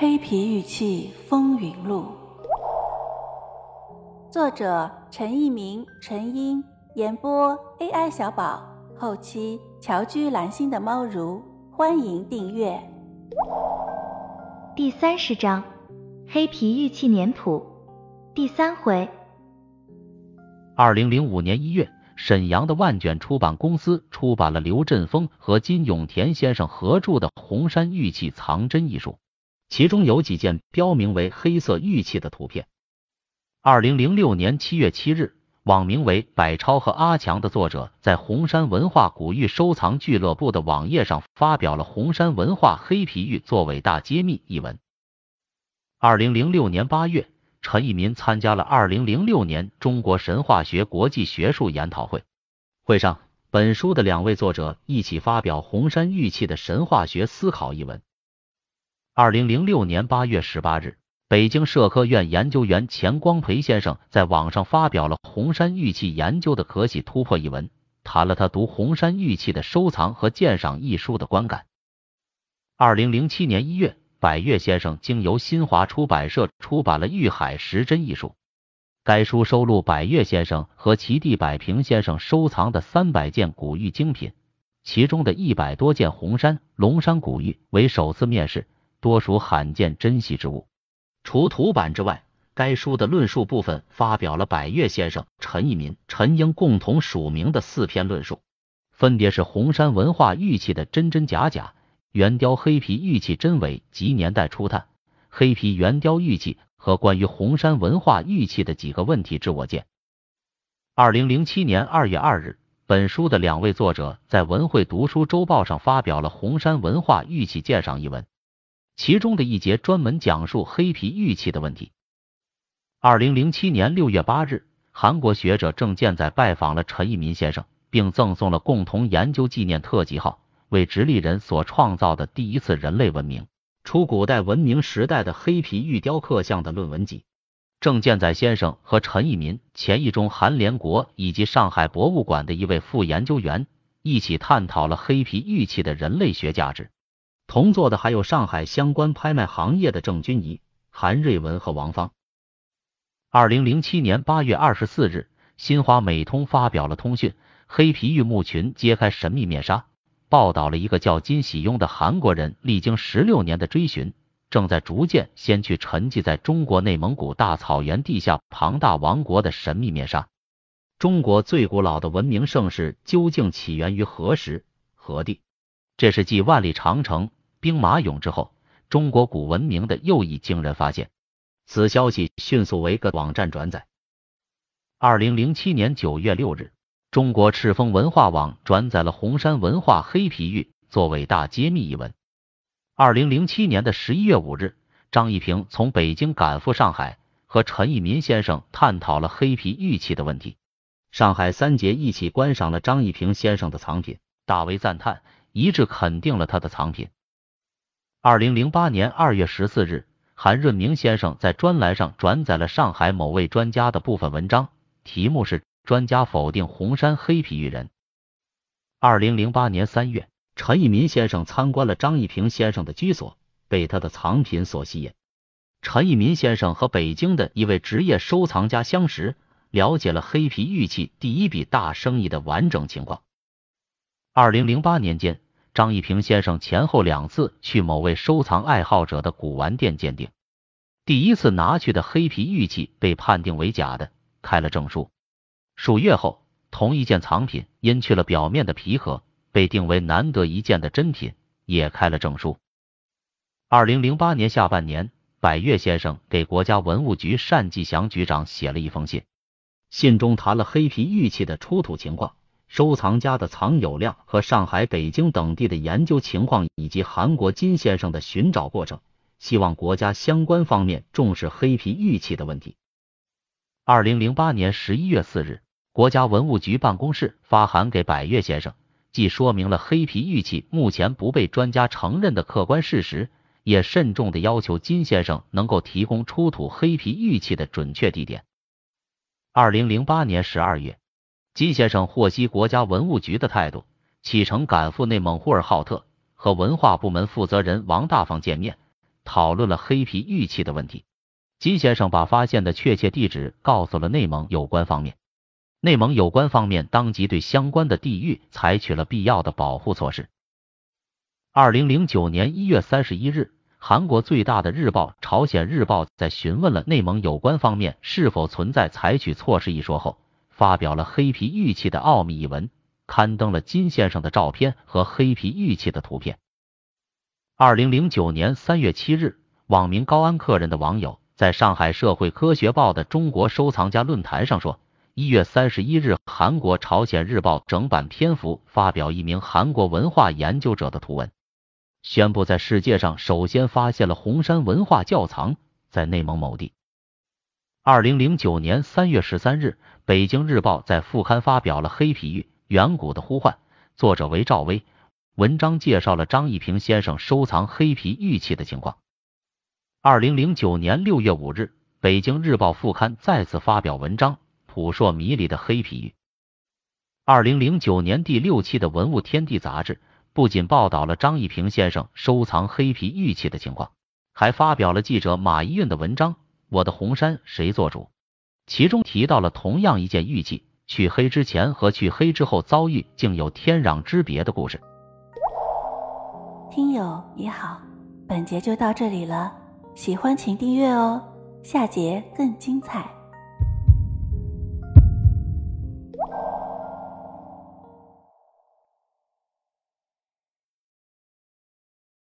黑皮玉器风云录》，作者陈一鸣、陈英，演播 AI 小宝，后期乔居蓝心的猫如，欢迎订阅。第三十章：黑皮玉器年谱，第三回。二零零五年一月，沈阳的万卷出版公司出版了刘振峰和金永田先生合著的《红山玉器藏珍》一书。其中有几件标明为黑色玉器的图片。二零零六年七月七日，网名为“百超和阿强”的作者在红山文化古玉收藏俱乐部的网页上发表了《红山文化黑皮玉作伟大揭秘》一文。二零零六年八月，陈一民参加了二零零六年中国神话学国际学术研讨会，会上本书的两位作者一起发表《红山玉器的神话学思考》一文。二零零六年八月十八日，北京社科院研究员钱光培先生在网上发表了《红山玉器研究的可喜突破》一文，谈了他读红山玉器的收藏和鉴赏一书的观感。二零零七年一月，百越先生经由新华出版社出版了《玉海十珍》一书，该书收录百越先生和其弟百平先生收藏的三百件古玉精品，其中的一百多件红山、龙山古玉为首次面世。多属罕见珍稀之物。除图版之外，该书的论述部分发表了百越先生、陈一民、陈英共同署名的四篇论述，分别是红山文化玉器的真真假假、圆雕黑皮玉器真伪及年代初探、黑皮圆雕玉器和关于红山文化玉器的几个问题之我见。二零零七年二月二日，本书的两位作者在文汇读书周报上发表了《红山文化玉器鉴赏》一文。其中的一节专门讲述黑皮玉器的问题。二零零七年六月八日，韩国学者郑建载拜访了陈一民先生，并赠送了共同研究纪念特级号，为直立人所创造的第一次人类文明出古代文明时代的黑皮玉雕刻像的论文集。郑建载先生和陈一民、钱义中、韩连国以及上海博物馆的一位副研究员一起探讨了黑皮玉器的人类学价值。同坐的还有上海相关拍卖行业的郑君怡、韩瑞文和王芳。二零零七年八月二十四日，新华美通发表了通讯：黑皮玉墓群揭开神秘面纱，报道了一个叫金喜庸的韩国人历经十六年的追寻，正在逐渐掀去沉寂在中国内蒙古大草原地下庞大王国的神秘面纱。中国最古老的文明盛世究竟起源于何时何地？这是继万里长城。兵马俑之后，中国古文明的又一惊人发现。此消息迅速为各网站转载。二零零七年九月六日，中国赤峰文化网转载了红山文化黑皮玉作伟大揭秘一文。二零零七年的十一月五日，张一平从北京赶赴上海，和陈一民先生探讨了黑皮玉器的问题。上海三杰一起观赏了张一平先生的藏品，大为赞叹，一致肯定了他的藏品。二零零八年二月十四日，韩润明先生在专栏上转载了上海某位专家的部分文章，题目是“专家否定红山黑皮玉人”。二零零八年三月，陈一民先生参观了张一平先生的居所，被他的藏品所吸引。陈一民先生和北京的一位职业收藏家相识，了解了黑皮玉器第一笔大生意的完整情况。二零零八年间。张一平先生前后两次去某位收藏爱好者的古玩店鉴定，第一次拿去的黑皮玉器被判定为假的，开了证书。数月后，同一件藏品因去了表面的皮壳，被定为难得一见的真品，也开了证书。二零零八年下半年，百越先生给国家文物局单继祥局长写了一封信，信中谈了黑皮玉器的出土情况。收藏家的藏有量和上海、北京等地的研究情况，以及韩国金先生的寻找过程，希望国家相关方面重视黑皮玉器的问题。二零零八年十一月四日，国家文物局办公室发函给百越先生，既说明了黑皮玉器目前不被专家承认的客观事实，也慎重的要求金先生能够提供出土黑皮玉器的准确地点。二零零八年十二月。金先生获悉国家文物局的态度，启程赶赴内蒙呼和浩特，和文化部门负责人王大方见面，讨论了黑皮玉器的问题。金先生把发现的确切地址告诉了内蒙有关方面，内蒙有关方面当即对相关的地域采取了必要的保护措施。二零零九年一月三十一日，韩国最大的日报《朝鲜日报》在询问了内蒙有关方面是否存在采取措施一说后，发表了黑皮玉器的奥秘一文，刊登了金先生的照片和黑皮玉器的图片。二零零九年三月七日，网名高安客人的网友在上海社会科学报的中国收藏家论坛上说，一月三十一日，韩国《朝鲜日报》整版篇幅发表一名韩国文化研究者的图文，宣布在世界上首先发现了红山文化窖藏，在内蒙某地。二零零九年三月十三日，《北京日报》在副刊发表了《黑皮玉远古的呼唤》，作者为赵薇。文章介绍了张一平先生收藏黑皮玉器的情况。二零零九年六月五日，《北京日报》副刊再次发表文章，扑朔迷离的黑皮玉。二零零九年第六期的《文物天地》杂志不仅报道了张一平先生收藏黑皮玉器的情况，还发表了记者马一运的文章《我的红山谁做主》，其中提到了同样一件玉器去黑之前和去黑之后遭遇竟有天壤之别的故事。听友你好，本节就到这里了，喜欢请订阅哦，下节更精彩。